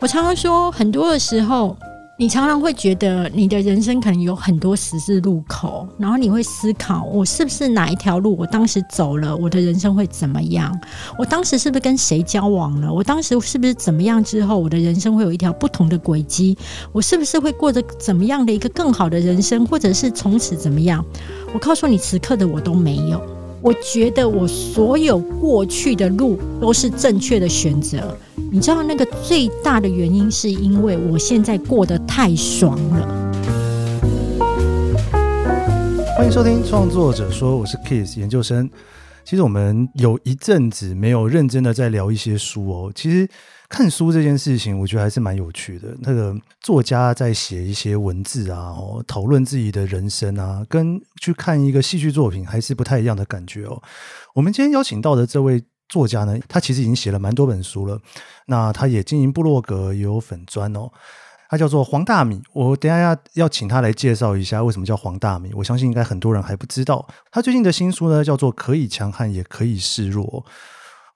我常常说，很多的时候。你常常会觉得你的人生可能有很多十字路口，然后你会思考：我是不是哪一条路？我当时走了，我的人生会怎么样？我当时是不是跟谁交往了？我当时是不是怎么样之后，我的人生会有一条不同的轨迹？我是不是会过着怎么样的一个更好的人生，或者是从此怎么样？我告诉你，此刻的我都没有。我觉得我所有过去的路都是正确的选择。你知道那个最大的原因是因为我现在过得太爽了。欢迎收听创作者说，我是 Kiss 研究生。其实我们有一阵子没有认真的在聊一些书哦。其实。看书这件事情，我觉得还是蛮有趣的。那个作家在写一些文字啊，哦，讨论自己的人生啊，跟去看一个戏剧作品还是不太一样的感觉哦。我们今天邀请到的这位作家呢，他其实已经写了蛮多本书了。那他也经营部落格，也有粉砖哦。他叫做黄大米。我等下要要请他来介绍一下为什么叫黄大米。我相信应该很多人还不知道。他最近的新书呢，叫做《可以强悍，也可以示弱》。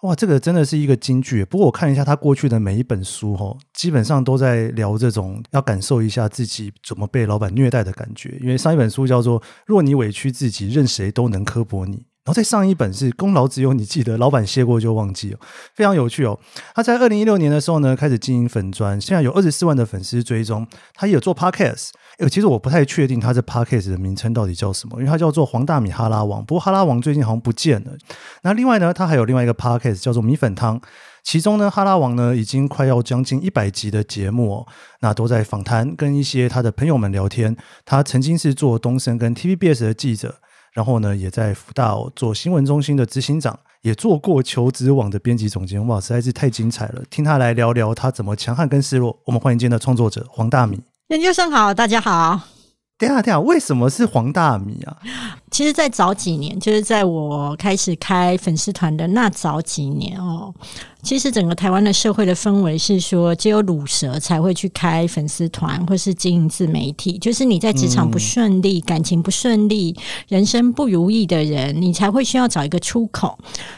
哇，这个真的是一个金句。不过我看一下他过去的每一本书，哈，基本上都在聊这种要感受一下自己怎么被老板虐待的感觉。因为上一本书叫做《若你委屈自己，任谁都能刻薄你》，然后再上一本是《功劳只有你记得，老板谢过就忘记》哦，非常有趣哦。他在二零一六年的时候呢，开始经营粉砖，现在有二十四万的粉丝追踪。他也有做 Podcast。哎，其实我不太确定他这 podcast 的名称到底叫什么，因为他叫做黄大米哈拉王。不过哈拉王最近好像不见了。那另外呢，他还有另外一个 podcast 叫做米粉汤，其中呢，哈拉王呢已经快要将近一百集的节目哦，那都在访谈跟一些他的朋友们聊天。他曾经是做东森跟 TVBS 的记者，然后呢，也在福大、做新闻中心的执行长，也做过求职网的编辑总监。哇，实在是太精彩了！听他来聊聊他怎么强悍跟示弱。我们欢迎今天的创作者黄大米。研究生好，大家好。等下等下，为什么是黄大米啊？其实，在早几年，就是在我开始开粉丝团的那早几年哦，其实整个台湾的社会的氛围是说，只有卤蛇才会去开粉丝团或是经营自媒体。就是你在职场不顺利、感情不顺利、人生不如意的人，你才会需要找一个出口。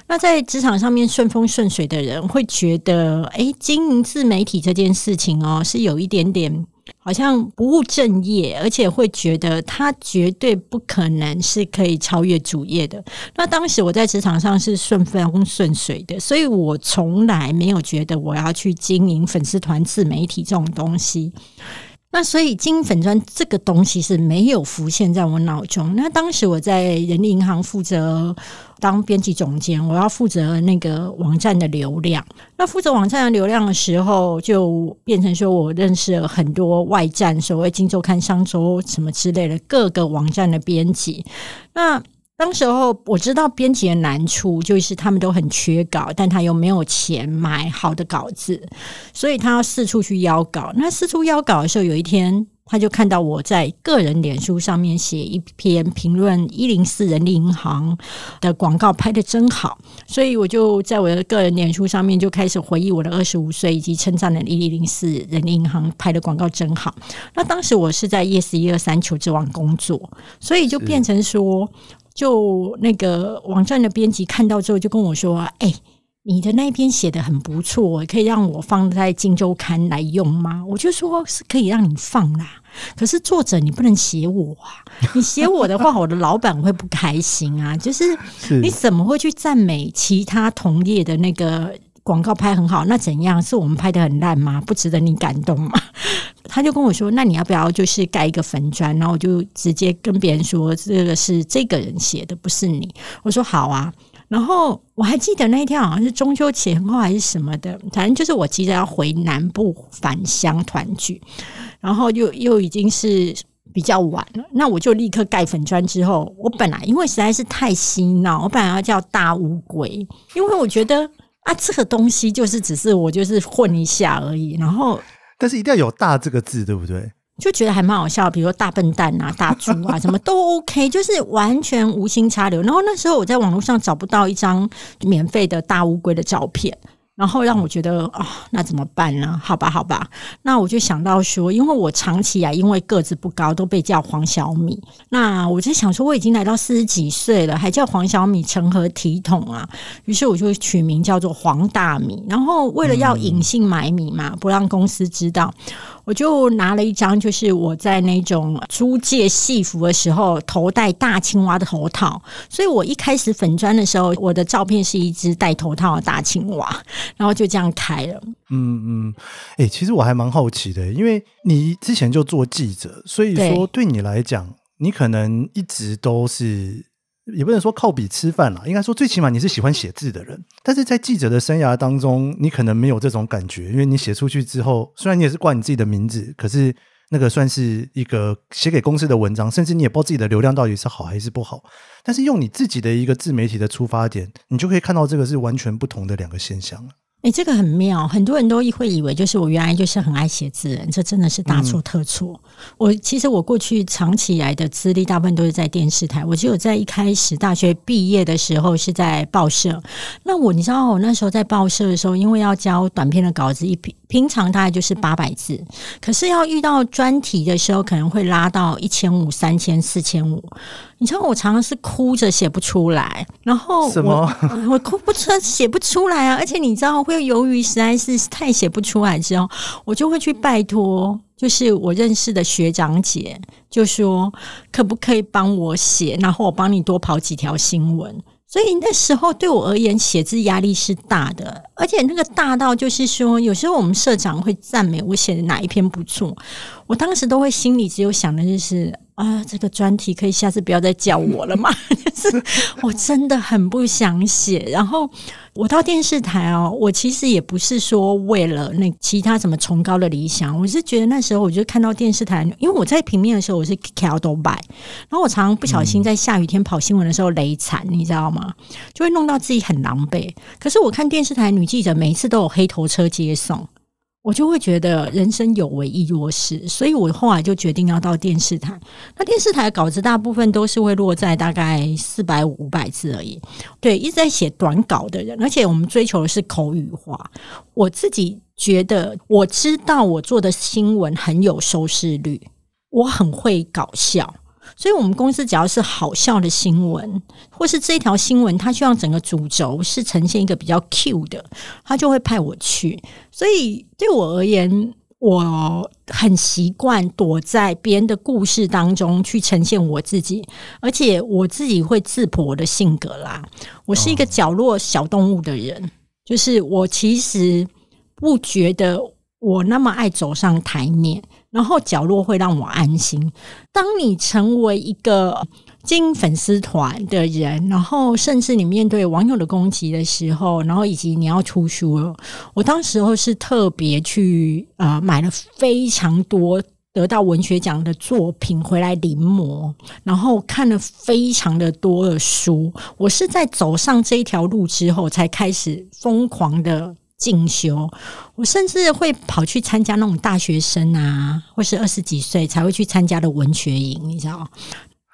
那在职场上面顺风顺水的人，会觉得，哎，经营自媒体这件事情哦，是有一点点。好像不务正业，而且会觉得他绝对不可能是可以超越主业的。那当时我在职场上是顺风顺水的，所以我从来没有觉得我要去经营粉丝团、自媒体这种东西。那所以金粉砖这个东西是没有浮现在我脑中。那当时我在人力银行负责当编辑总监，我要负责那个网站的流量。那负责网站的流量的时候，就变成说我认识了很多外站，所谓《金周刊》、《商周》什么之类的各个网站的编辑。那当时候我知道编辑的难处就是他们都很缺稿，但他又没有钱买好的稿子，所以他要四处去邀稿。那四处邀稿的时候，有一天他就看到我在个人脸书上面写一篇评论一零四人力银行的广告拍得真好，所以我就在我的个人脸书上面就开始回忆我的二十五岁，以及称赞了一零四人力银行拍的广告真好。那当时我是在 yes 一二三求职网工作，所以就变成说。就那个网站的编辑看到之后，就跟我说：“哎、欸，你的那篇写得很不错，可以让我放在《金周刊》来用吗？”我就说：“是可以让你放啦，可是作者你不能写我啊！你写我的话，我的老板会不开心啊！就是你怎么会去赞美其他同业的那个？”广告拍很好，那怎样？是我们拍得很烂吗？不值得你感动吗？他就跟我说：“那你要不要就是盖一个粉砖？”然后我就直接跟别人说：“这个是这个人写的，不是你。”我说：“好啊。”然后我还记得那一天好像是中秋前后还是什么的，反正就是我急着要回南部返乡团聚，然后又又已经是比较晚了，那我就立刻盖粉砖。之后，我本来因为实在是太嬉闹，我本来要叫大乌龟，因为我觉得。啊，这个东西就是只是我就是混一下而已，然后但是一定要有“大”这个字，对不对？就觉得还蛮好笑，比如说大笨蛋啊、大猪啊，什么都 OK，就是完全无心插柳。然后那时候我在网络上找不到一张免费的大乌龟的照片，然后让我觉得啊、哦，那怎么办呢？好吧，好吧，那我就想到说，因为我长期啊，因为个子不高，都被叫黄小米。那我就想说，我已经来到四十几岁了，还叫黄小米，成何体统啊？于是我就取名叫做黄大米。然后为了要隐姓埋名嘛，不让公司知道。我就拿了一张，就是我在那种租借戏服的时候，头戴大青蛙的头套。所以我一开始粉砖的时候，我的照片是一只戴头套的大青蛙，然后就这样开了。嗯嗯，哎、欸，其实我还蛮好奇的，因为你之前就做记者，所以说对你来讲，你可能一直都是。也不能说靠笔吃饭啦，应该说最起码你是喜欢写字的人。但是在记者的生涯当中，你可能没有这种感觉，因为你写出去之后，虽然你也是挂你自己的名字，可是那个算是一个写给公司的文章，甚至你也不知道自己的流量到底是好还是不好。但是用你自己的一个自媒体的出发点，你就可以看到这个是完全不同的两个现象。哎、欸，这个很妙，很多人都会以为就是我原来就是很爱写字人，这真的是大错特错。嗯、我其实我过去长期以来的资历，大部分都是在电视台。我只有在一开始大学毕业的时候是在报社。那我你知道，我那时候在报社的时候，因为要交短篇的稿子，一平平常大概就是八百字，可是要遇到专题的时候，可能会拉到一千五、三千、四千五。你知道我常常是哭着写不出来，然后我什么 我哭不出写不出来啊！而且你知道，会由于实在是太写不出来之后，我就会去拜托，就是我认识的学长姐，就说可不可以帮我写，然后我帮你多跑几条新闻。所以那时候对我而言，写字压力是大的，而且那个大到就是说，有时候我们社长会赞美我写的哪一篇不错，我当时都会心里只有想的就是。啊，这个专题可以下次不要再叫我了吗？就是我真的很不想写。然后我到电视台哦，我其实也不是说为了那其他什么崇高的理想，我是觉得那时候我就看到电视台，因为我在平面的时候我是骑都拜，然后我常常不小心在下雨天跑新闻的时候雷惨，你知道吗？就会弄到自己很狼狈。可是我看电视台女记者每一次都有黑头车接送。我就会觉得人生有为亦若是，所以我后来就决定要到电视台。那电视台的稿子大部分都是会落在大概四百五百字而已。对，一直在写短稿的人，而且我们追求的是口语化。我自己觉得，我知道我做的新闻很有收视率，我很会搞笑。所以，我们公司只要是好笑的新闻，或是这一条新闻，它希望整个主轴是呈现一个比较 Q 的，他就会派我去。所以，对我而言，我很习惯躲在别人的故事当中去呈现我自己，而且我自己会自剖我的性格啦。我是一个角落小动物的人，就是我其实不觉得我那么爱走上台面。然后角落会让我安心。当你成为一个经营粉丝团的人，然后甚至你面对网友的攻击的时候，然后以及你要出书了，我当时候是特别去呃买了非常多得到文学奖的作品回来临摹，然后看了非常的多的书。我是在走上这一条路之后，才开始疯狂的。进修，我甚至会跑去参加那种大学生啊，或是二十几岁才会去参加的文学营，你知道？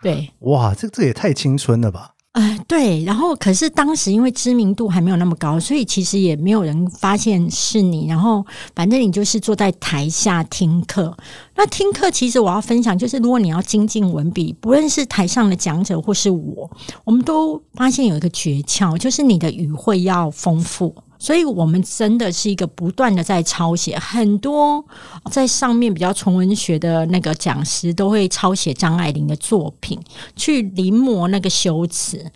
对，哇，这这也太青春了吧！哎、呃，对。然后，可是当时因为知名度还没有那么高，所以其实也没有人发现是你。然后，反正你就是坐在台下听课。那听课，其实我要分享，就是如果你要精进文笔，不论是台上的讲者或是我，我们都发现有一个诀窍，就是你的语汇要丰富。所以，我们真的是一个不断的在抄写，很多在上面比较纯文学的那个讲师都会抄写张爱玲的作品，去临摹那个修辞。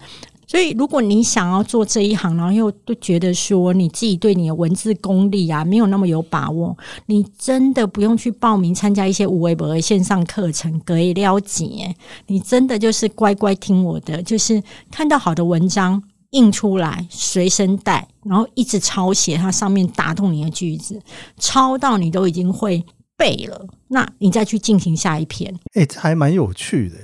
所以，如果你想要做这一行，然后又都觉得说你自己对你的文字功力啊没有那么有把握，你真的不用去报名参加一些无微博的线上课程，可以了解。你真的就是乖乖听我的，就是看到好的文章。印出来，随身带，然后一直抄写它上面打动你的句子，抄到你都已经会背了，那你再去进行下一篇。哎、欸，这还蛮有趣的。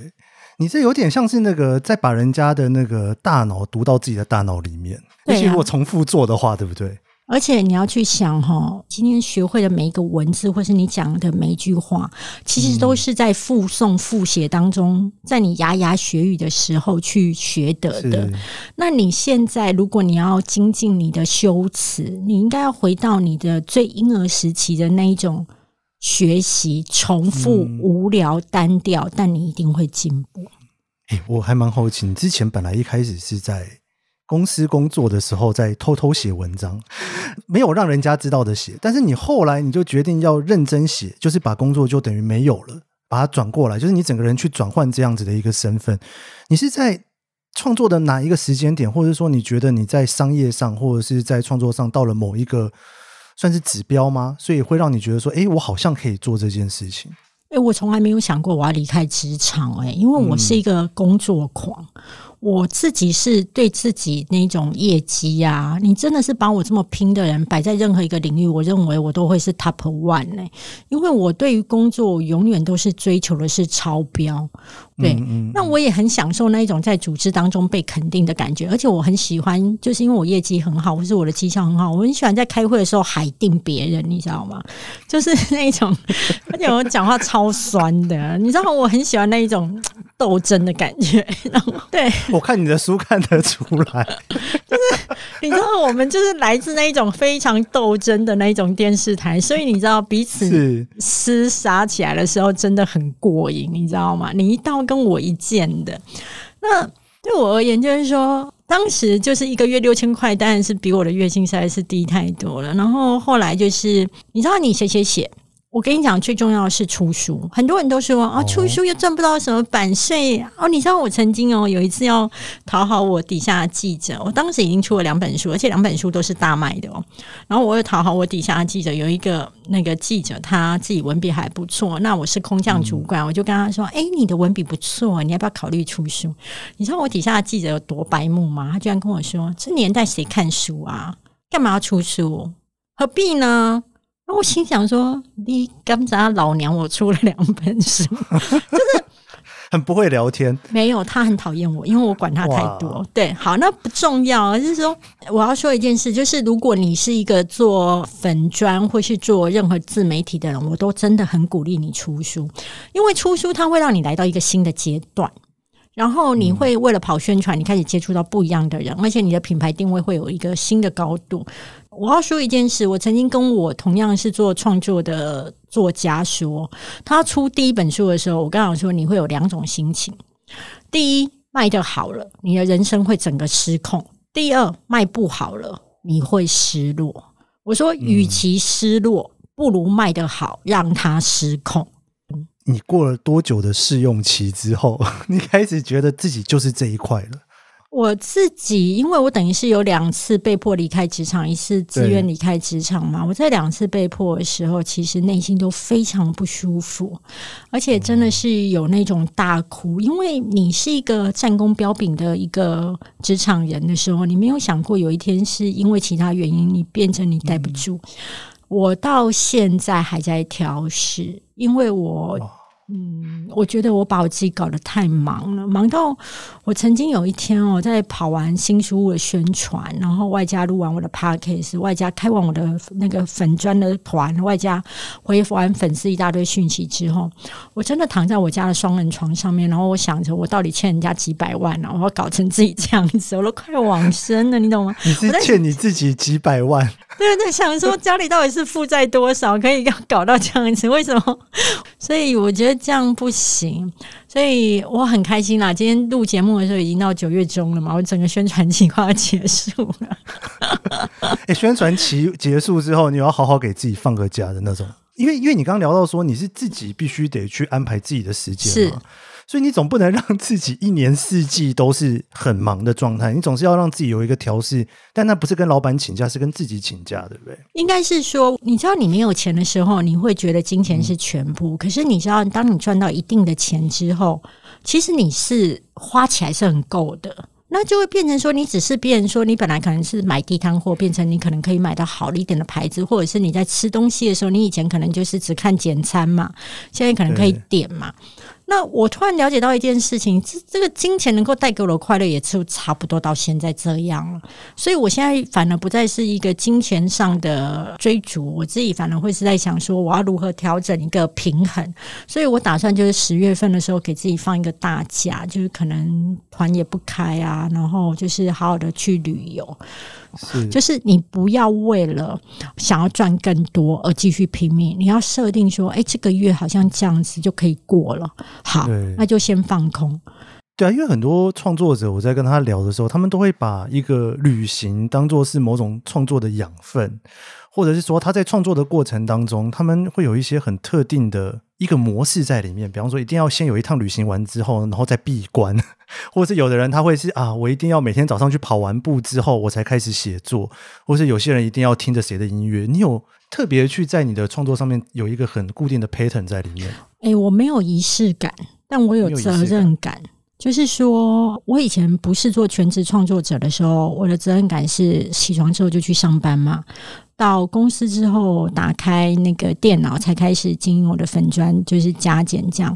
你这有点像是那个在把人家的那个大脑读到自己的大脑里面，而且如果重复做的话，对不对？而且你要去想哈，今天学会的每一个文字，或是你讲的每一句话，其实都是在复诵、复写当中，在你牙牙学语的时候去学得的。那你现在，如果你要精进你的修辞，你应该要回到你的最婴儿时期的那一种学习，重复、无聊、单调，但你一定会进步。哎，我还蛮好奇，你之前本来一开始是在。公司工作的时候，在偷偷写文章，没有让人家知道的写。但是你后来你就决定要认真写，就是把工作就等于没有了，把它转过来，就是你整个人去转换这样子的一个身份。你是在创作的哪一个时间点，或者说你觉得你在商业上或者是在创作上到了某一个算是指标吗？所以会让你觉得说，哎，我好像可以做这件事情。哎，我从来没有想过我要离开职场，哎，因为我是一个工作狂。嗯我自己是对自己那种业绩啊，你真的是把我这么拼的人摆在任何一个领域，我认为我都会是 top one 呢、欸。因为我对于工作永远都是追求的是超标。对，嗯嗯，那我也很享受那一种在组织当中被肯定的感觉，而且我很喜欢，就是因为我业绩很好，或是我的绩效很好，我很喜欢在开会的时候海定别人，你知道吗？就是 那种，而且我讲话超酸的，你知道，我很喜欢那一种斗争的感觉。然后，对，我看你的书看得出来，就是你知道，我们就是来自那一种非常斗争的那一种电视台，所以你知道彼此厮杀起来的时候真的很过瘾，你知道吗？你一到。跟我一见的，那对我而言，就是说，当时就是一个月六千块，当然是比我的月薪实在是低太多了。然后后来就是，你知道，你写写写。我跟你讲，最重要的是出书。很多人都说啊，出书又赚不到什么版税哦。你知道我曾经哦有一次要讨好我底下的记者，我当时已经出了两本书，而且两本书都是大卖的哦。然后我又讨好我底下的记者，有一个那个记者他自己文笔还不错，那我是空降主管，我就跟他说：“哎，你的文笔不错，你要不要考虑出书？”你知道我底下的记者有多白目吗？他居然跟我说：“这年代谁看书啊？干嘛要出书？何必呢？”我心想说：“你刚才老娘我出了两本书，就是 很不会聊天。没有，他很讨厌我，因为我管他太多。对，好，那不重要。就是说，我要说一件事，就是如果你是一个做粉专或是做任何自媒体的人，我都真的很鼓励你出书，因为出书它会让你来到一个新的阶段，然后你会为了跑宣传，你开始接触到不一样的人，而且你的品牌定位会有一个新的高度。”我要说一件事，我曾经跟我同样是做创作的作家说，他出第一本书的时候，我刚好说你会有两种心情：第一，卖的好了，你的人生会整个失控；第二，卖不好了，你会失落。我说，与其失落，不如卖的好，让它失控。你过了多久的试用期之后，你开始觉得自己就是这一块了？我自己，因为我等于是有两次被迫离开职场，一次自愿离开职场嘛。我在两次被迫的时候，其实内心都非常不舒服，而且真的是有那种大哭。因为你是一个战功彪炳的一个职场人的时候，你没有想过有一天是因为其他原因，你变成你待不住。我到现在还在调试，因为我。嗯，我觉得我把我自己搞得太忙了，忙到我曾经有一天哦，在跑完新书屋的宣传，然后外加录完我的 podcast，外加开完我的那个粉砖的团，外加回完粉丝一大堆讯息之后，我真的躺在我家的双人床上面，然后我想着我到底欠人家几百万呢？我要搞成自己这样子，我都快往生了，你懂吗？你是欠你自己几百万？对对对，想说家里到底是负债多少，可以要搞到这样子？为什么？所以我觉得。这样不行，所以我很开心啦。今天录节目的时候已经到九月中了嘛，我整个宣传期快要结束了。哎、欸，宣传期结束之后，你要好好给自己放个假的那种，因为因为你刚刚聊到说你是自己必须得去安排自己的时间嘛。所以你总不能让自己一年四季都是很忙的状态，你总是要让自己有一个调试。但那不是跟老板请假，是跟自己请假，对不对？应该是说，你知道你没有钱的时候，你会觉得金钱是全部。嗯、可是你知道，当你赚到一定的钱之后，其实你是花起来是很够的。那就会变成说，你只是变成说，你本来可能是买地摊货，变成你可能可以买到好一点的牌子，或者是你在吃东西的时候，你以前可能就是只看简餐嘛，现在可能可以点嘛。那我突然了解到一件事情，这这个金钱能够带给我的快乐，也就差不多到现在这样了。所以我现在反而不再是一个金钱上的追逐，我自己反而会是在想说，我要如何调整一个平衡。所以我打算就是十月份的时候给自己放一个大假，就是可能团也不开啊，然后就是好好的去旅游。是，就是你不要为了想要赚更多而继续拼命，你要设定说，哎，这个月好像这样子就可以过了，好，那就先放空。对啊，因为很多创作者，我在跟他聊的时候，他们都会把一个旅行当做是某种创作的养分。或者是说他在创作的过程当中，他们会有一些很特定的一个模式在里面。比方说，一定要先有一趟旅行完之后，然后再闭关；或者是有的人他会是啊，我一定要每天早上去跑完步之后，我才开始写作；或是有些人一定要听着谁的音乐。你有特别去在你的创作上面有一个很固定的 pattern 在里面？哎、欸，我没有仪式感，但我有责任感。就是说，我以前不是做全职创作者的时候，我的责任感是起床之后就去上班嘛。到公司之后，打开那个电脑才开始经营我的粉砖，就是加减这样。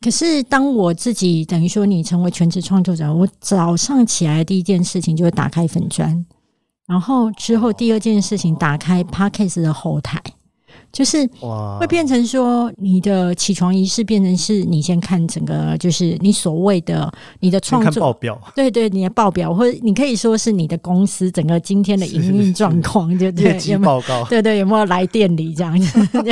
可是当我自己等于说你成为全职创作者，我早上起来第一件事情就会打开粉砖，然后之后第二件事情打开 Podcast 的后台。就是会变成说，你的起床仪式变成是你先看整个，就是你所谓的你的创作报表，对对，你的报表，或者你可以说是你的公司整个今天的营运状况，对对，业绩报告，对对，有没有来店里这样子，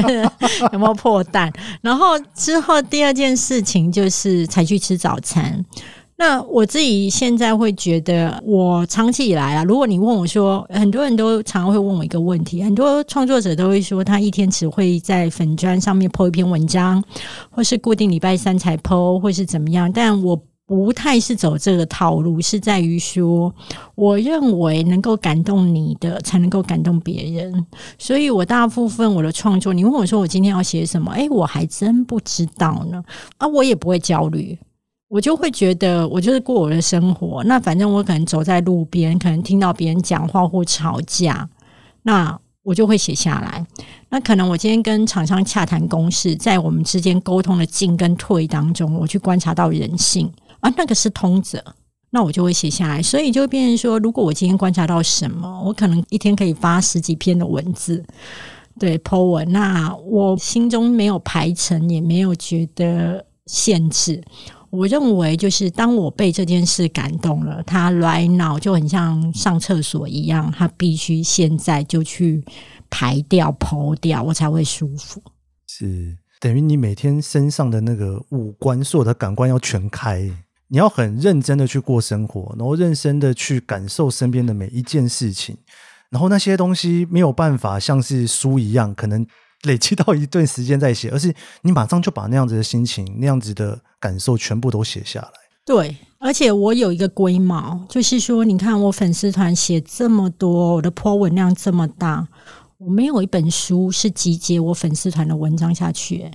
有没有破蛋？然后之后第二件事情就是才去吃早餐。那我自己现在会觉得，我长期以来啊，如果你问我说，很多人都常会问我一个问题，很多创作者都会说，他一天只会在粉砖上面 po 一篇文章，或是固定礼拜三才 po，或是怎么样。但我不太是走这个套路，是在于说，我认为能够感动你的，才能够感动别人。所以我大部分我的创作，你问我说我今天要写什么，诶，我还真不知道呢。啊，我也不会焦虑。我就会觉得，我就是过我的生活。那反正我可能走在路边，可能听到别人讲话或吵架，那我就会写下来。那可能我今天跟厂商洽谈公事，在我们之间沟通的进跟退当中，我去观察到人性啊，那个是通则，那我就会写下来。所以就变成说，如果我今天观察到什么，我可能一天可以发十几篇的文字，对，po 文。那我心中没有排程，也没有觉得限制。我认为，就是当我被这件事感动了，他来脑就很像上厕所一样，他必须现在就去排掉、剖掉，我才会舒服。是等于你每天身上的那个五官，所有的感官要全开，你要很认真的去过生活，然后认真的去感受身边的每一件事情，然后那些东西没有办法像是书一样，可能。累积到一段时间再写，而是你马上就把那样子的心情、那样子的感受全部都写下来。对，而且我有一个龟毛，就是说，你看我粉丝团写这么多，我的 po 文量这么大，我没有一本书是集结我粉丝团的文章下去。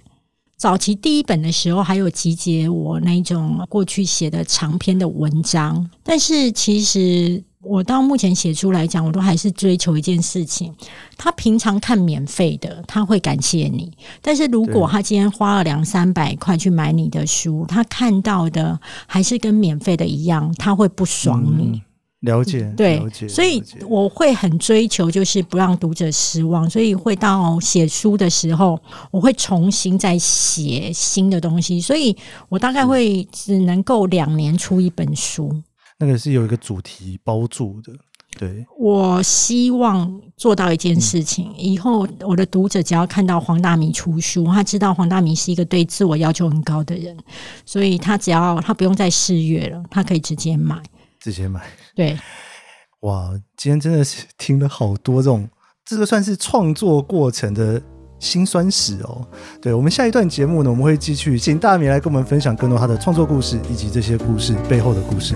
早期第一本的时候，还有集结我那种过去写的长篇的文章，但是其实。我到目前写出来讲，我都还是追求一件事情。他平常看免费的，他会感谢你；但是如果他今天花了两三百块去买你的书，他看到的还是跟免费的一样，他会不爽你。嗯、了解，对，所以我会很追求，就是不让读者失望。所以会到写书的时候，我会重新再写新的东西。所以我大概会只能够两年出一本书。那个是有一个主题包住的，对。我希望做到一件事情，嗯、以后我的读者只要看到黄大明出书，他知道黄大明是一个对自我要求很高的人，所以他只要他不用再试阅了，他可以直接买，直接买。对，哇，今天真的是听了好多这种，这个算是创作过程的。辛酸史哦，对，我们下一段节目呢，我们会继续请大米来跟我们分享更多他的创作故事，以及这些故事背后的故事。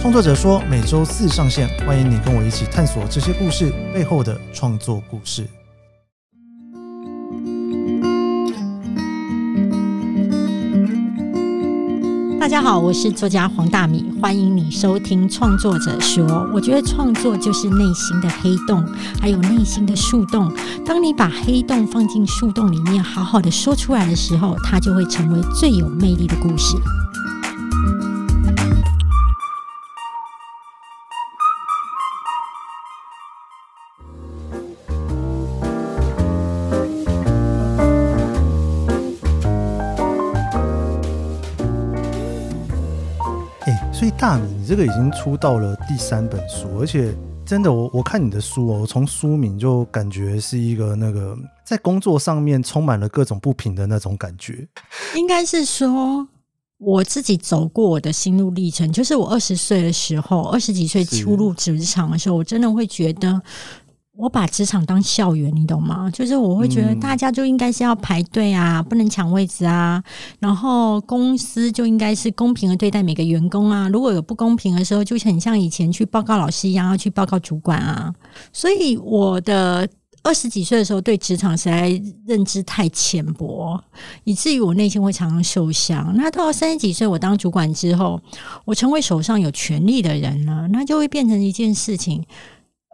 创作者说每周四上线，欢迎你跟我一起探索这些故事背后的创作故事。大家好，我是作家黄大米，欢迎你收听《创作者说》。我觉得创作就是内心的黑洞，还有内心的树洞。当你把黑洞放进树洞里面，好好的说出来的时候，它就会成为最有魅力的故事。这个已经出到了第三本书，而且真的，我我看你的书哦，从书名就感觉是一个那个在工作上面充满了各种不平的那种感觉。应该是说我自己走过我的心路历程，就是我二十岁的时候，二十几岁初入职场的时候，我真的会觉得。我把职场当校园，你懂吗？就是我会觉得大家就应该是要排队啊，不能抢位置啊。然后公司就应该是公平的对待每个员工啊。如果有不公平的时候，就很像以前去报告老师一样，要去报告主管啊。所以我的二十几岁的时候，对职场实在认知太浅薄，以至于我内心会常常受伤。那到三十几岁，我当主管之后，我成为手上有权力的人了，那就会变成一件事情。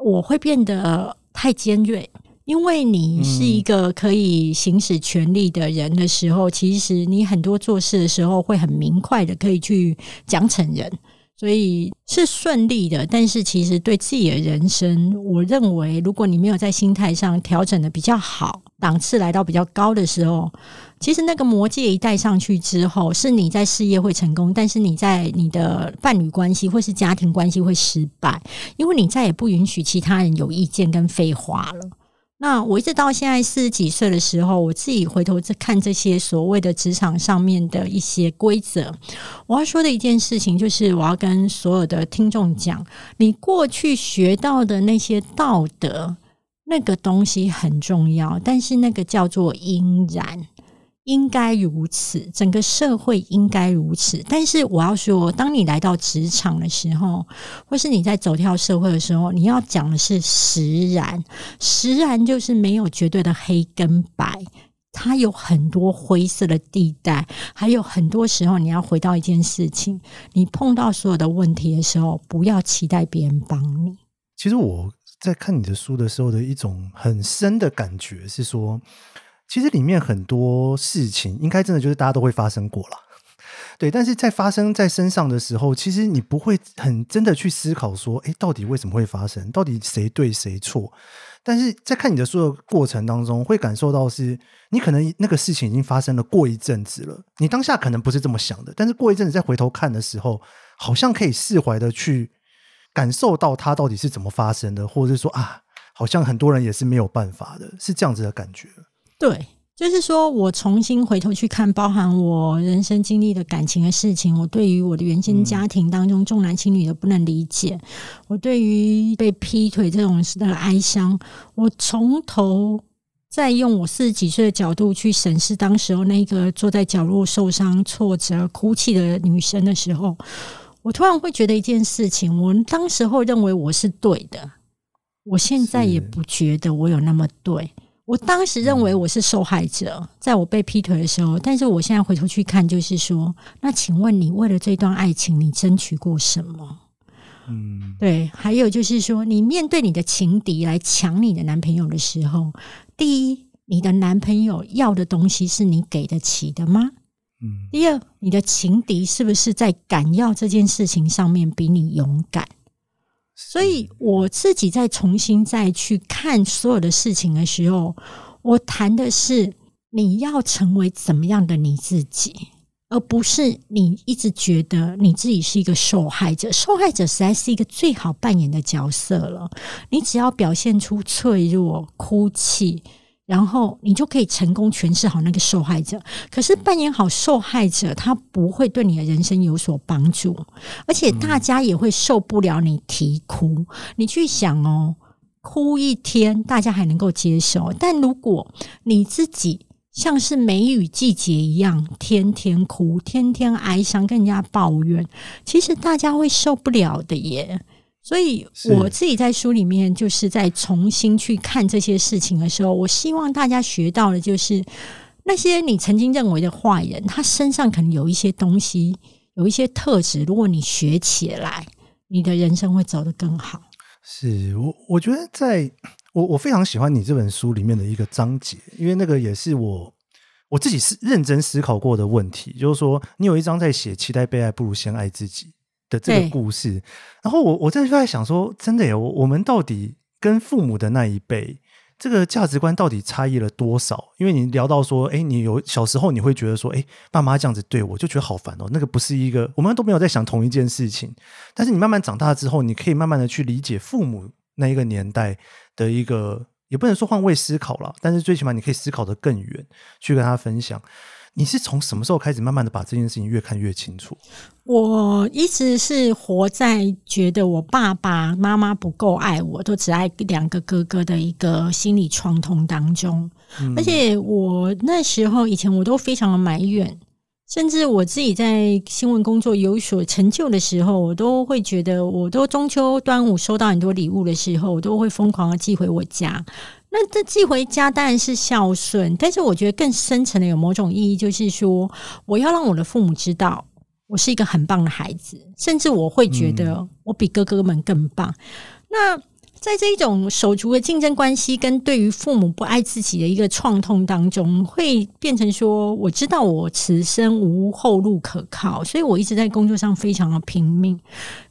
我会变得太尖锐，因为你是一个可以行使权力的人的时候，其实你很多做事的时候会很明快的可以去奖惩人，所以是顺利的。但是其实对自己的人生，我认为如果你没有在心态上调整的比较好，档次来到比较高的时候。其实那个魔戒一带上去之后，是你在事业会成功，但是你在你的伴侣关系或是家庭关系会失败，因为你再也不允许其他人有意见跟废话了。那我一直到现在四十几岁的时候，我自己回头再看这些所谓的职场上面的一些规则，我要说的一件事情就是，我要跟所有的听众讲，你过去学到的那些道德，那个东西很重要，但是那个叫做应然。应该如此，整个社会应该如此。但是我要说，当你来到职场的时候，或是你在走跳社会的时候，你要讲的是实然。实然就是没有绝对的黑跟白，它有很多灰色的地带，还有很多时候你要回到一件事情：你碰到所有的问题的时候，不要期待别人帮你。其实我在看你的书的时候的一种很深的感觉是说。其实里面很多事情，应该真的就是大家都会发生过了，对。但是在发生在身上的时候，其实你不会很真的去思考说，诶，到底为什么会发生？到底谁对谁错？但是在看你的书的过程当中，会感受到是，你可能那个事情已经发生了过一阵子了，你当下可能不是这么想的，但是过一阵子再回头看的时候，好像可以释怀的去感受到它到底是怎么发生的，或者是说啊，好像很多人也是没有办法的，是这样子的感觉。对，就是说我重新回头去看，包含我人生经历的感情的事情，我对于我的原生家庭当中重男轻女的不能理解，我对于被劈腿这种事的哀伤，我从头再用我四十几岁的角度去审视当时候那个坐在角落受伤、挫折、哭泣的女生的时候，我突然会觉得一件事情，我当时候认为我是对的，我现在也不觉得我有那么对。我当时认为我是受害者，在我被劈腿的时候，但是我现在回头去看，就是说，那请问你为了这段爱情，你争取过什么？嗯，对。还有就是说，你面对你的情敌来抢你的男朋友的时候，第一，你的男朋友要的东西是你给得起的吗？嗯。第二，你的情敌是不是在敢要这件事情上面比你勇敢？所以我自己再重新再去看所有的事情的时候，我谈的是你要成为怎么样的你自己，而不是你一直觉得你自己是一个受害者。受害者实在是一个最好扮演的角色了。你只要表现出脆弱、哭泣。然后你就可以成功诠释好那个受害者。可是扮演好受害者，他不会对你的人生有所帮助，而且大家也会受不了你啼哭。你去想哦，哭一天，大家还能够接受；但如果你自己像是梅雨季节一样，天天哭，天天哀伤，跟人家抱怨，其实大家会受不了的耶。所以我自己在书里面就是在重新去看这些事情的时候，我希望大家学到的就是那些你曾经认为的坏人，他身上可能有一些东西，有一些特质，如果你学起来，你的人生会走得更好。是我，我觉得在我我非常喜欢你这本书里面的一个章节，因为那个也是我我自己是认真思考过的问题，就是说你有一章在写“期待被爱不如先爱自己”的这个故事，然后我我真的就在想说，真的耶，我我们到底跟父母的那一辈。这个价值观到底差异了多少？因为你聊到说，哎，你有小时候你会觉得说，哎，爸妈这样子对我，就觉得好烦哦。那个不是一个，我们都没有在想同一件事情。但是你慢慢长大之后，你可以慢慢的去理解父母那一个年代的一个，也不能说换位思考了，但是最起码你可以思考得更远，去跟他分享。你是从什么时候开始慢慢的把这件事情越看越清楚？我一直是活在觉得我爸爸妈妈不够爱我，都只爱两个哥哥的一个心理创痛当中。嗯。而且我那时候以前我都非常的埋怨，甚至我自己在新闻工作有所成就的时候，我都会觉得，我都中秋端午收到很多礼物的时候，我都会疯狂的寄回我家。那这寄回家当然是孝顺，但是我觉得更深层的有某种意义，就是说我要让我的父母知道我是一个很棒的孩子，甚至我会觉得我比哥哥们更棒。嗯、那。在这一种手足的竞争关系跟对于父母不爱自己的一个创痛当中，会变成说，我知道我此生无后路可靠，所以我一直在工作上非常的拼命。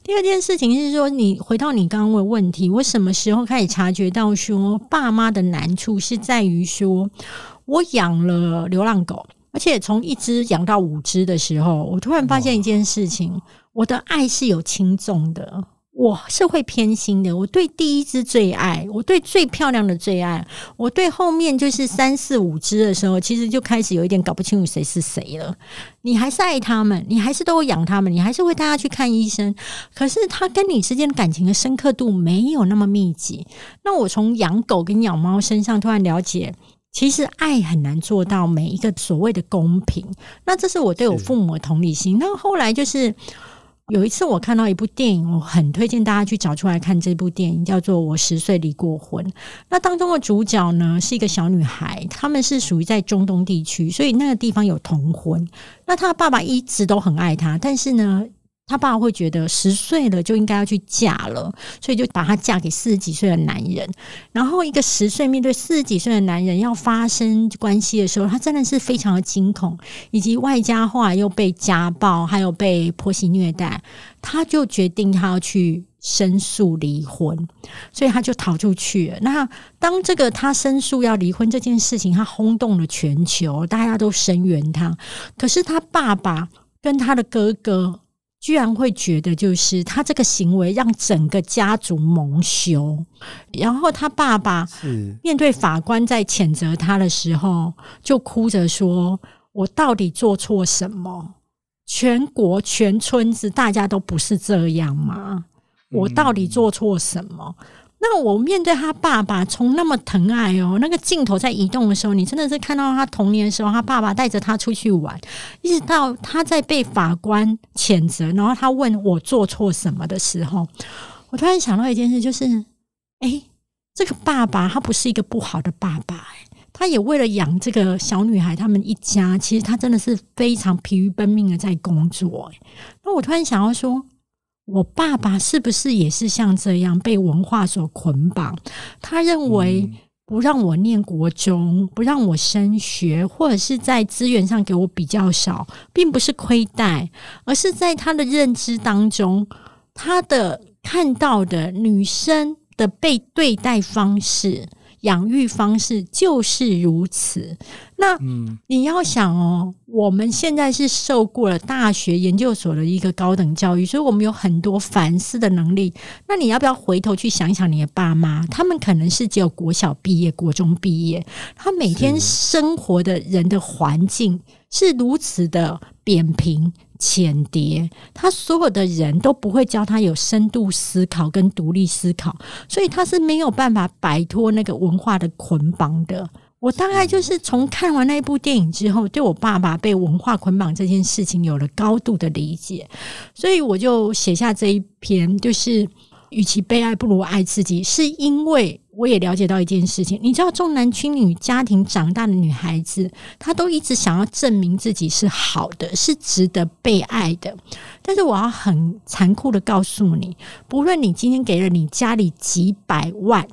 第二件事情是说，你回到你刚刚问问题，我什么时候开始察觉到说，爸妈的难处是在于说，我养了流浪狗，而且从一只养到五只的时候，我突然发现一件事情，我的爱是有轻重的。我是会偏心的，我对第一只最爱，我对最漂亮的最爱，我对后面就是三四五只的时候，其实就开始有一点搞不清楚谁是谁了。你还是爱他们，你还是都会养他们，你还是会带他去看医生，可是他跟你之间的感情的深刻度没有那么密集。那我从养狗跟养猫身上突然了解，其实爱很难做到每一个所谓的公平。那这是我对我父母的同理心。那后来就是。有一次我看到一部电影，我很推荐大家去找出来看这部电影，叫做《我十岁离过婚》。那当中的主角呢，是一个小女孩，他们是属于在中东地区，所以那个地方有童婚。那她爸爸一直都很爱她，但是呢，他爸会觉得十岁了就应该要去嫁了，所以就把她嫁给四十几岁的男人。然后一个十岁面对四十几岁的男人要发生关系的时候，他真的是非常的惊恐，以及外加后来又被家暴，还有被婆媳虐待，他就决定他要去申诉离婚，所以他就逃出去。那当这个他申诉要离婚这件事情，他轰动了全球，大家都声援他。可是他爸爸跟他的哥哥。居然会觉得，就是他这个行为让整个家族蒙羞，然后他爸爸面对法官在谴责他的时候，就哭着说：“我到底做错什么？全国全村子大家都不是这样吗？我到底做错什么？”那我面对他爸爸，从那么疼爱哦，那个镜头在移动的时候，你真的是看到他童年的时候，他爸爸带着他出去玩，一直到他在被法官谴责，然后他问我做错什么的时候，我突然想到一件事，就是，哎，这个爸爸他不是一个不好的爸爸，哎，他也为了养这个小女孩他们一家，其实他真的是非常疲于奔命的在工作，哎，那我突然想要说。我爸爸是不是也是像这样被文化所捆绑？他认为不让我念国中，不让我升学，或者是在资源上给我比较少，并不是亏待，而是在他的认知当中，他的看到的女生的被对待方式。养育方式就是如此。那你要想哦，我们现在是受过了大学研究所的一个高等教育，所以我们有很多反思的能力。那你要不要回头去想想你的爸妈？他们可能是只有国小毕业、国中毕业，他每天生活的人的环境是如此的扁平。浅碟，他所有的人都不会教他有深度思考跟独立思考，所以他是没有办法摆脱那个文化的捆绑的。我大概就是从看完那一部电影之后，对我爸爸被文化捆绑这件事情有了高度的理解，所以我就写下这一篇，就是与其被爱，不如爱自己。是因为我也了解到一件事情，你知道，重男轻女家庭长大的女孩子，她都一直想要证明自己是好的，是值得被爱的。但是我要很残酷的告诉你，不论你今天给了你家里几百万、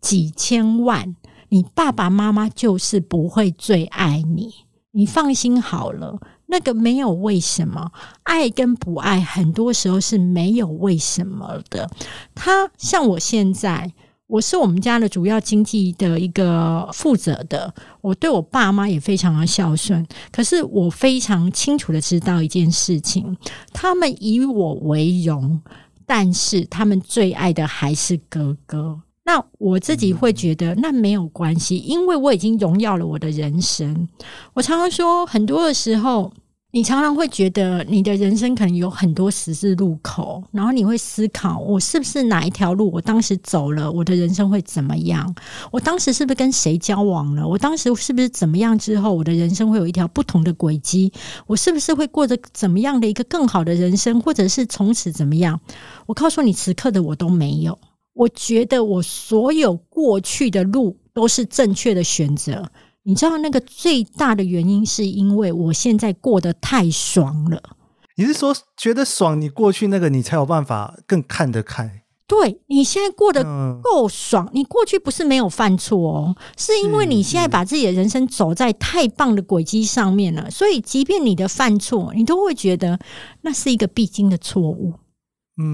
几千万。你爸爸妈妈就是不会最爱你，你放心好了，那个没有为什么，爱跟不爱很多时候是没有为什么的。他像我现在，我是我们家的主要经济的一个负责的，我对我爸妈也非常的孝顺。可是我非常清楚的知道一件事情，他们以我为荣，但是他们最爱的还是哥哥。那我自己会觉得那没有关系，因为我已经荣耀了我的人生。我常常说，很多的时候，你常常会觉得你的人生可能有很多十字路口，然后你会思考：我是不是哪一条路？我当时走了，我的人生会怎么样？我当时是不是跟谁交往了？我当时是不是怎么样之后，我的人生会有一条不同的轨迹？我是不是会过着怎么样的一个更好的人生，或者是从此怎么样？我告诉你，此刻的我都没有。我觉得我所有过去的路都是正确的选择。你知道那个最大的原因是因为我现在过得太爽了。你是说觉得爽，你过去那个你才有办法更看得开？对，你现在过得够爽，你过去不是没有犯错哦，是因为你现在把自己的人生走在太棒的轨迹上面了，所以即便你的犯错，你都会觉得那是一个必经的错误。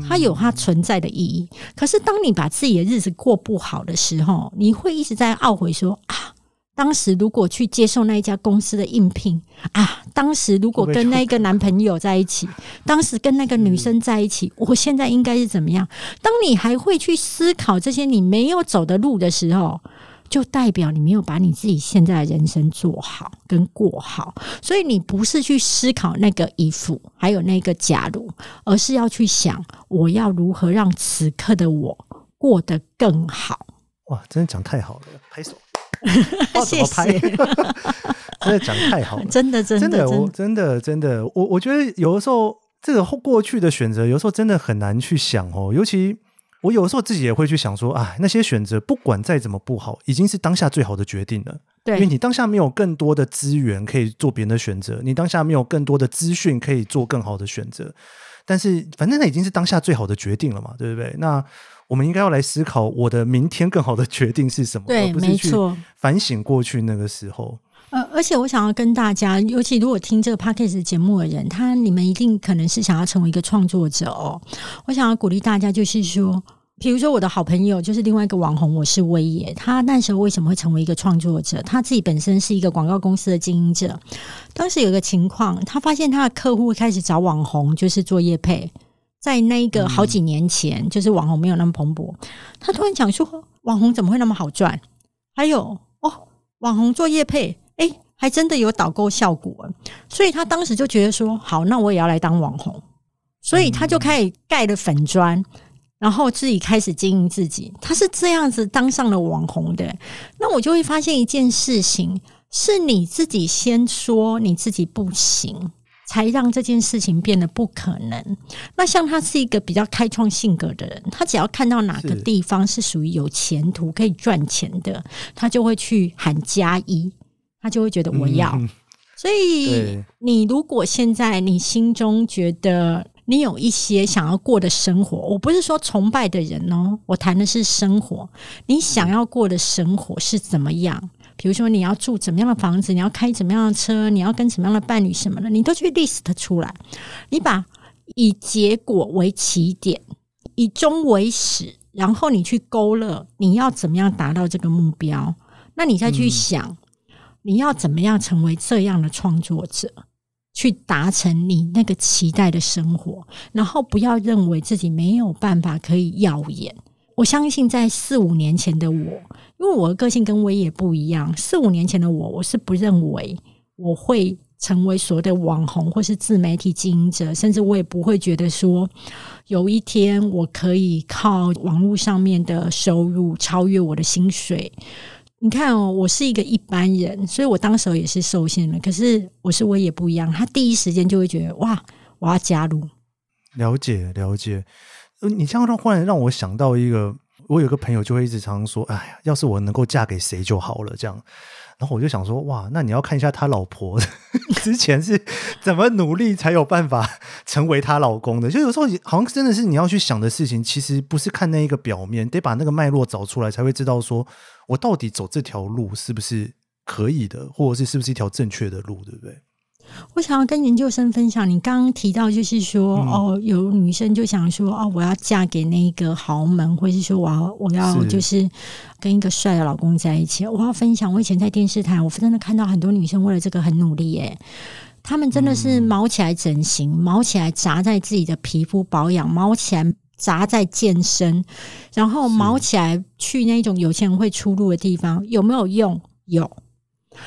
它有它存在的意义，可是当你把自己的日子过不好的时候，你会一直在懊悔说啊，当时如果去接受那一家公司的应聘啊，当时如果跟那个男朋友在一起，当时跟那个女生在一起，我现在应该是怎么样？当你还会去思考这些你没有走的路的时候。就代表你没有把你自己现在的人生做好跟过好，所以你不是去思考那个衣服还有那个假如，而是要去想我要如何让此刻的我过得更好。哇，真的讲太好了，拍手！谢谢真的讲太好了，真的真的真的我真的真的，我我觉得有的时候这个过去的选择，有时候真的很难去想哦，尤其。我有的时候自己也会去想说，啊，那些选择不管再怎么不好，已经是当下最好的决定了。对，因为你当下没有更多的资源可以做别人的选择，你当下没有更多的资讯可以做更好的选择。但是，反正那已经是当下最好的决定了嘛，对不对？那我们应该要来思考，我的明天更好的决定是什么？对，没错。反省过去那个时候。呃，而且我想要跟大家，尤其如果听这个 Podcast 节目的人，他你们一定可能是想要成为一个创作者哦。我想要鼓励大家，就是说，比如说我的好朋友，就是另外一个网红，我是威爷。他那时候为什么会成为一个创作者？他自己本身是一个广告公司的经营者。当时有个情况，他发现他的客户开始找网红，就是做业配。在那个好几年前，就是网红没有那么蓬勃，他突然讲说，网红怎么会那么好赚？还有哦，网红做业配。哎，还真的有导购效果，所以他当时就觉得说，好，那我也要来当网红，所以他就开始盖了粉砖，然后自己开始经营自己。他是这样子当上了网红的。那我就会发现一件事情，是你自己先说你自己不行，才让这件事情变得不可能。那像他是一个比较开创性格的人，他只要看到哪个地方是属于有前途可以赚钱的，他就会去喊加一。他就会觉得我要，嗯、所以你如果现在你心中觉得你有一些想要过的生活，我不是说崇拜的人哦，我谈的是生活。你想要过的生活是怎么样？比如说你要住怎么样的房子，你要开怎么样的车，你要跟什么样的伴侣什么的，你都去 list 出来。你把以结果为起点，以终为始，然后你去勾勒你要怎么样达到这个目标，那你再去想。嗯你要怎么样成为这样的创作者，去达成你那个期待的生活？然后不要认为自己没有办法可以耀眼。我相信在四五年前的我，因为我的个性跟威也不一样。四五年前的我，我是不认为我会成为所谓的网红或是自媒体经营者，甚至我也不会觉得说有一天我可以靠网络上面的收入超越我的薪水。你看哦，我是一个一般人，所以我当时候也是受限了。可是我是我也不一样，他第一时间就会觉得哇，我要加入。了解了解，你这样让忽然让我想到一个，我有个朋友就会一直常常说，哎呀，要是我能够嫁给谁就好了，这样。然后我就想说，哇，那你要看一下他老婆 之前是怎么努力才有办法成为他老公的。就有时候好像真的是你要去想的事情，其实不是看那一个表面，得把那个脉络找出来，才会知道说我到底走这条路是不是可以的，或者是是不是一条正确的路，对不对？我想要跟研究生分享，你刚刚提到就是说，嗯、哦，有女生就想说，哦，我要嫁给那个豪门，或者是说，我要我要就是跟一个帅的老公在一起。我要分享，我以前在电视台，我真的看到很多女生为了这个很努力，耶。她们真的是毛起来整形，嗯、毛起来砸在自己的皮肤保养，毛起来砸在健身，然后毛起来去那种有钱人会出入的地方，有没有用？有。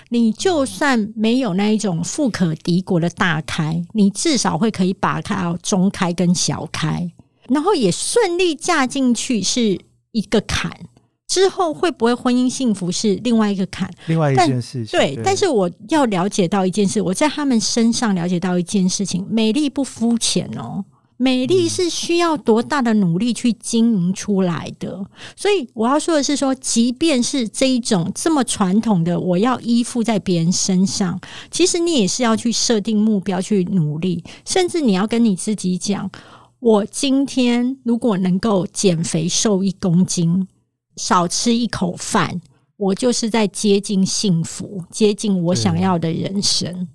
你就算没有那一种富可敌国的大开，你至少会可以把开中开跟小开，然后也顺利嫁进去是一个坎。之后会不会婚姻幸福是另外一个坎，另外一件事情。对，对，但是我要了解到一件事，我在他们身上了解到一件事情：美丽不肤浅哦。美丽是需要多大的努力去经营出来的，所以我要说的是说，即便是这一种这么传统的，我要依附在别人身上，其实你也是要去设定目标去努力，甚至你要跟你自己讲，我今天如果能够减肥瘦一公斤，少吃一口饭，我就是在接近幸福，接近我想要的人生。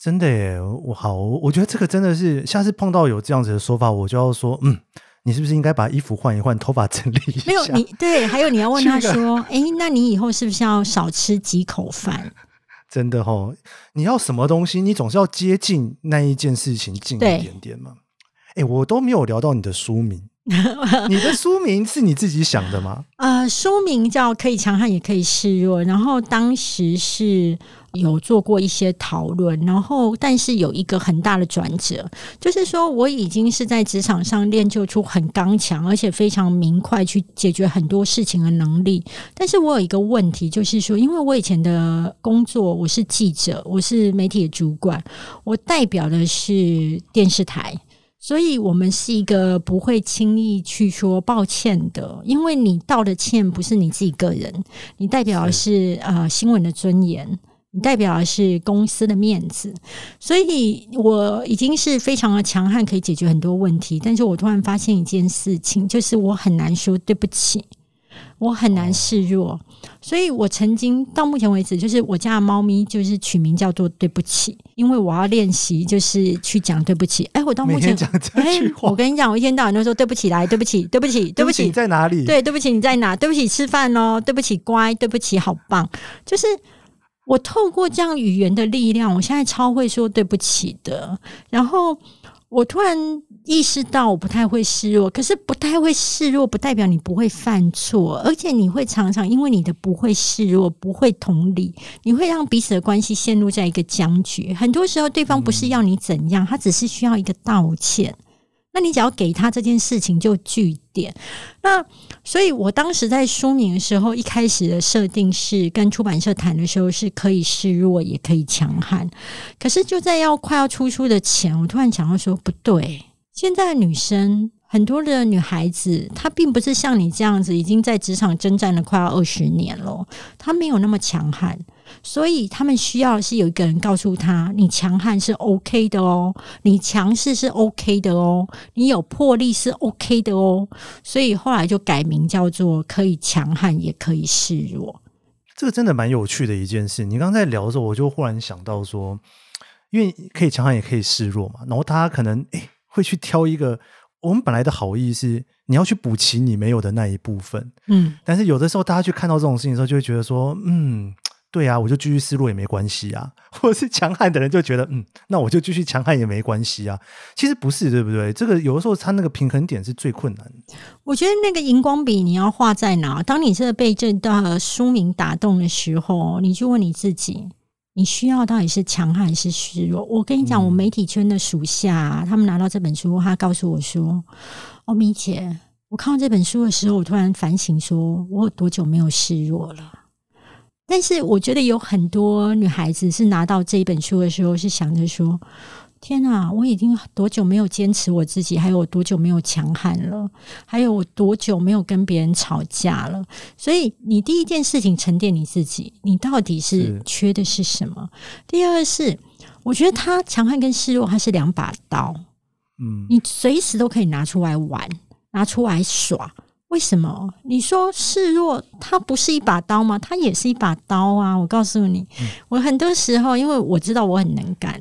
真的耶，我好，我觉得这个真的是，下次碰到有这样子的说法，我就要说，嗯，你是不是应该把衣服换一换，头发整理一下？没有，你对，还有你要问他说，哎、欸，那你以后是不是要少吃几口饭？真的哦，你要什么东西，你总是要接近那一件事情近一点点嘛。哎、欸，我都没有聊到你的书名，你的书名是你自己想的吗？呃，书名叫《可以强悍也可以示弱》，然后当时是。有做过一些讨论，然后但是有一个很大的转折，就是说我已经是在职场上练就出很刚强，而且非常明快去解决很多事情的能力。但是我有一个问题，就是说，因为我以前的工作我是记者，我是媒体的主管，我代表的是电视台，所以我们是一个不会轻易去说抱歉的，因为你道的歉不是你自己个人，你代表的是，是呃新闻的尊严。你代表的是公司的面子，所以我已经是非常的强悍，可以解决很多问题。但是我突然发现一件事情，就是我很难说对不起，我很难示弱。所以我曾经到目前为止，就是我家的猫咪就是取名叫做对不起，因为我要练习就是去讲对不起。哎，我到目前讲这句话，我跟你讲，我一天到晚都说对不起，来对不起，对不起，对不起，你在哪里？对，对不起，你在哪？对不起，吃饭哦，对不起，乖，对不起，好棒，就是。我透过这样语言的力量，我现在超会说对不起的。然后我突然意识到，我不太会示弱。可是不太会示弱，不代表你不会犯错，而且你会常常因为你的不会示弱、不会同理，你会让彼此的关系陷入在一个僵局。很多时候，对方不是要你怎样，他只是需要一个道歉。那你只要给他这件事情就据点。那所以，我当时在书名的时候，一开始的设定是跟出版社谈的时候，是可以示弱，也可以强悍。可是就在要快要出书的前，我突然想到说，不对，现在的女生。很多的女孩子，她并不是像你这样子，已经在职场征战了快要二十年了，她没有那么强悍，所以她们需要是有一个人告诉她：你强悍是 OK 的哦，你强势是 OK 的哦，你有魄力是 OK 的哦。所以后来就改名叫做“可以强悍也可以示弱”。这个真的蛮有趣的一件事。你刚才聊的时候，我就忽然想到说，因为可以强悍也可以示弱嘛，然后大家可能诶会去挑一个。我们本来的好意是你要去补齐你没有的那一部分，嗯，但是有的时候大家去看到这种事情的时候，就会觉得说，嗯，对啊，我就继续失落也没关系啊，或者是强悍的人就觉得，嗯，那我就继续强悍也没关系啊。其实不是，对不对？这个有的时候他那个平衡点是最困难的。我觉得那个荧光笔你要画在哪？当你真的被这道书名打动的时候，你去问你自己。你需要到底是强悍还是示弱？我跟你讲，我媒体圈的属下、啊，他们拿到这本书，他告诉我说：“哦，米姐，我看到这本书的时候，我突然反省，说我有多久没有示弱了？”但是我觉得有很多女孩子是拿到这一本书的时候，是想着说。天啊！我已经多久没有坚持我自己？还有我多久没有强悍了？还有我多久没有跟别人吵架了？所以，你第一件事情沉淀你自己，你到底是缺的是什么？第二是，我觉得他强悍跟示弱，它是两把刀。嗯，你随时都可以拿出来玩，拿出来耍。为什么？你说示弱，它不是一把刀吗？它也是一把刀啊！我告诉你，我很多时候，因为我知道我很能干。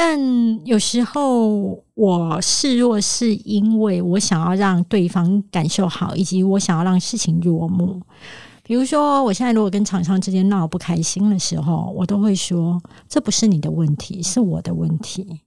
但有时候我示弱，是因为我想要让对方感受好，以及我想要让事情落幕。比如说，我现在如果跟厂商之间闹不开心的时候，我都会说：“这不是你的问题，是我的问题。”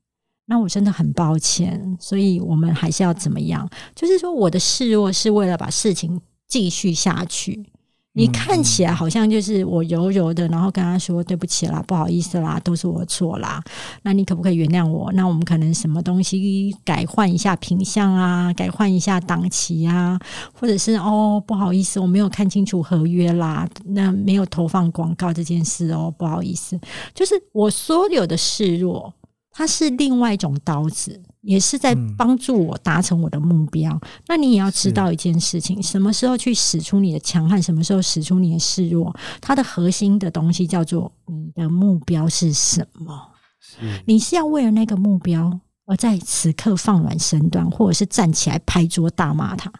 那我真的很抱歉，所以我们还是要怎么样？就是说，我的示弱是为了把事情继续下去。你看起来好像就是我柔柔的，然后跟他说对不起啦，不好意思啦，都是我错啦。那你可不可以原谅我？那我们可能什么东西改换一下品相啊，改换一下档期啊，或者是哦，不好意思，我没有看清楚合约啦，那没有投放广告这件事哦，不好意思，就是我所有的示弱，它是另外一种刀子。也是在帮助我达成我的目标。嗯、那你也要知道一件事情：什么时候去使出你的强悍，什么时候使出你的示弱。它的核心的东西叫做你的目标是什么？是你是要为了那个目标而在此刻放软身段，或者是站起来拍桌大骂他？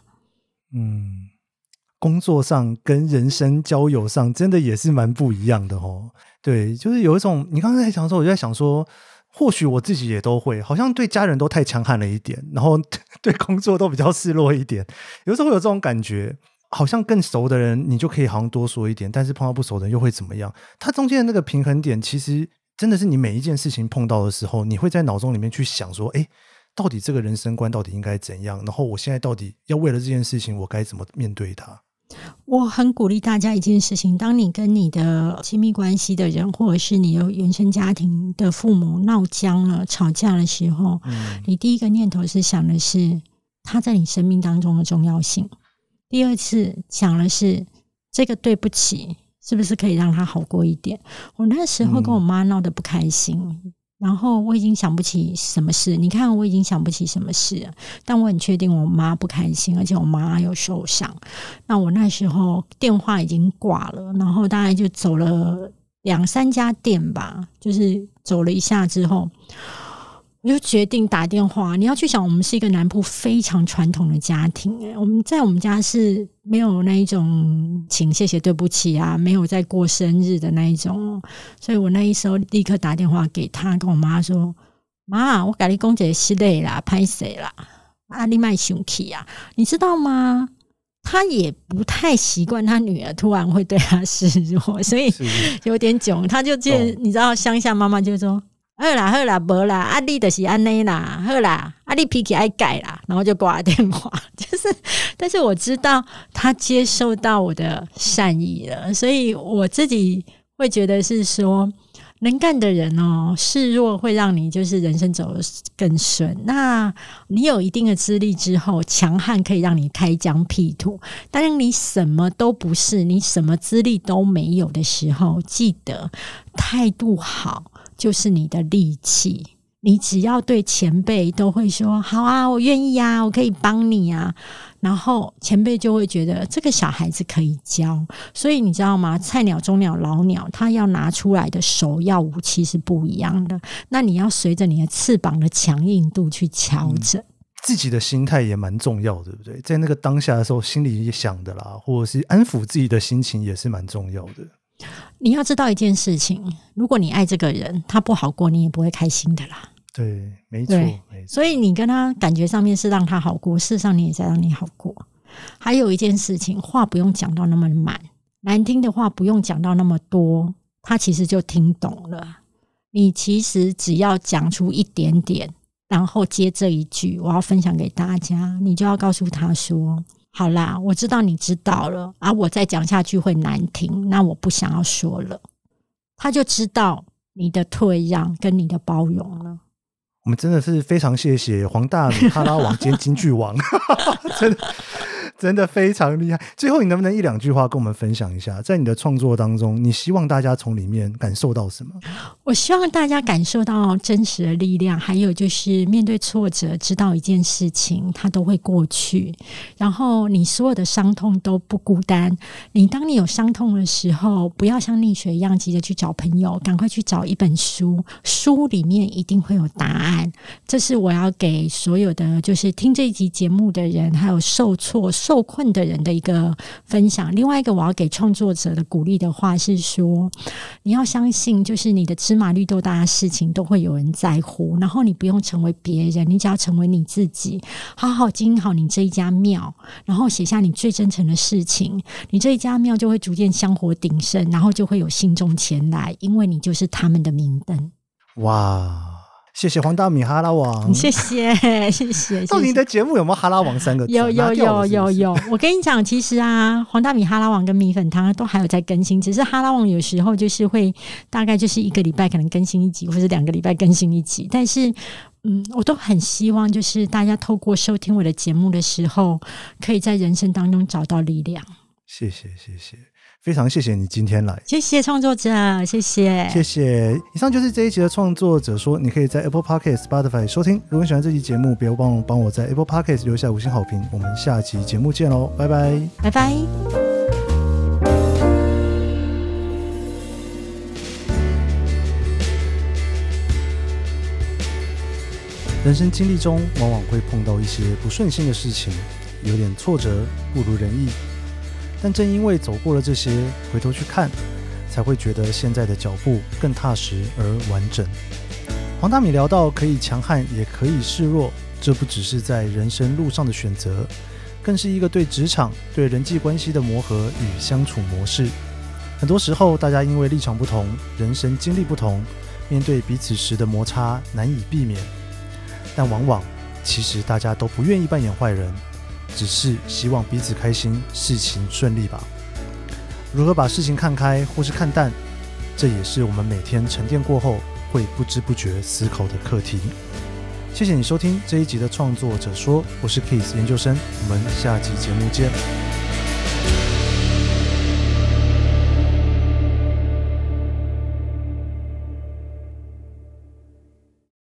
嗯，工作上跟人生交友上真的也是蛮不一样的哦。对，就是有一种你刚才在讲的时候，我就在想说。或许我自己也都会，好像对家人都太强悍了一点，然后 对工作都比较示弱一点。有时候会有这种感觉，好像更熟的人你就可以好像多说一点，但是碰到不熟的人又会怎么样？它中间的那个平衡点，其实真的是你每一件事情碰到的时候，你会在脑中里面去想说：哎，到底这个人生观到底应该怎样？然后我现在到底要为了这件事情，我该怎么面对它？我很鼓励大家一件事情：当你跟你的亲密关系的人，或者是你的原生家庭的父母闹僵了、吵架的时候，嗯，你第一个念头是想的是他在你生命当中的重要性；第二次想的是这个对不起，是不是可以让他好过一点？我那时候跟我妈闹得不开心。嗯然后我已经想不起什么事，你看我已经想不起什么事，但我很确定我妈不开心，而且我妈有受伤。那我那时候电话已经挂了，然后大概就走了两三家店吧，就是走了一下之后。我就决定打电话。你要去想，我们是一个南部非常传统的家庭，欸，我们在我们家是没有那一种请谢谢对不起啊，没有在过生日的那一种。所以我那一时候立刻打电话给他，跟我妈说：“妈，我改立公姐是累啦，拍谁啦？阿丽麦熊气啊，你知道吗？他也不太习惯他女儿突然会对他示弱，所以有点囧。他就见你知道，乡下妈妈就说。”好啦好啦，无啦，阿弟就是安内啦，好啦，阿弟脾气爱改啦，然后就挂电话。就是，但是我知道他接受到我的善意了，所以我自己会觉得是说，能干的人哦，示弱会让你就是人生走得更顺。那你有一定的资历之后，强悍可以让你开疆辟土。当你什么都不是，你什么资历都没有的时候，记得态度好。就是你的利器，你只要对前辈都会说好啊，我愿意啊，我可以帮你啊，然后前辈就会觉得这个小孩子可以教。所以你知道吗？菜鸟、中鸟、老鸟，他要拿出来的首要武器是不一样的。那你要随着你的翅膀的强硬度去调整。自己的心态也蛮重要，对不对？在那个当下的时候，心里想的啦，或者是安抚自己的心情也是蛮重要的。你要知道一件事情，如果你爱这个人，他不好过，你也不会开心的啦。对，没错，没错。所以你跟他感觉上面是让他好过，事实上你也在让你好过。还有一件事情，话不用讲到那么满，难听的话不用讲到那么多，他其实就听懂了。你其实只要讲出一点点，然后接这一句，我要分享给大家，你就要告诉他说。好啦，我知道你知道了啊！我再讲下去会难听，那我不想要说了。他就知道你的退让跟你的包容了。我们真的是非常谢谢黄大米哈拉王兼京剧王，真的。真的非常厉害。最后，你能不能一两句话跟我们分享一下，在你的创作当中，你希望大家从里面感受到什么？我希望大家感受到真实的力量，还有就是面对挫折，知道一件事情，它都会过去。然后，你所有的伤痛都不孤单。你当你有伤痛的时候，不要像溺水一样急着去找朋友，赶快去找一本书，书里面一定会有答案。这是我要给所有的就是听这一集节目的人，还有受挫受。受困的人的一个分享。另外一个，我要给创作者的鼓励的话是说，你要相信，就是你的芝麻绿豆大的事情都会有人在乎。然后你不用成为别人，你只要成为你自己，好好经营好你这一家庙，然后写下你最真诚的事情，你这一家庙就会逐渐香火鼎盛，然后就会有信众前来，因为你就是他们的明灯。哇！谢谢黄大米哈拉王，谢谢 谢谢。到你的节目有没有哈拉王三个字？有有有有有。我跟你讲，其实啊，黄大米哈拉王跟米粉汤都还有在更新，只是哈拉王有时候就是会大概就是一个礼拜可能更新一集，或者两个礼拜更新一集。但是，嗯，我都很希望就是大家透过收听我的节目的时候，可以在人生当中找到力量。谢谢谢谢。非常谢谢你今天来，谢谢创作者，谢谢，谢谢。以上就是这一集的创作者说，你可以在 Apple Podcast、Spotify 收听。如果你喜欢这期节目，别忘了帮我在 Apple Podcast 留下五星好评。我们下期节目见喽，拜拜，拜拜。人生经历中，往往会碰到一些不顺心的事情，有点挫折，不如人意。但正因为走过了这些，回头去看，才会觉得现在的脚步更踏实而完整。黄大米聊到，可以强悍，也可以示弱，这不只是在人生路上的选择，更是一个对职场、对人际关系的磨合与相处模式。很多时候，大家因为立场不同，人生经历不同，面对彼此时的摩擦难以避免。但往往，其实大家都不愿意扮演坏人。只是希望彼此开心，事情顺利吧。如何把事情看开或是看淡，这也是我们每天沉淀过后会不知不觉思考的课题。谢谢你收听这一集的创作者说，我是 Kiss 研究生，我们下集节目见。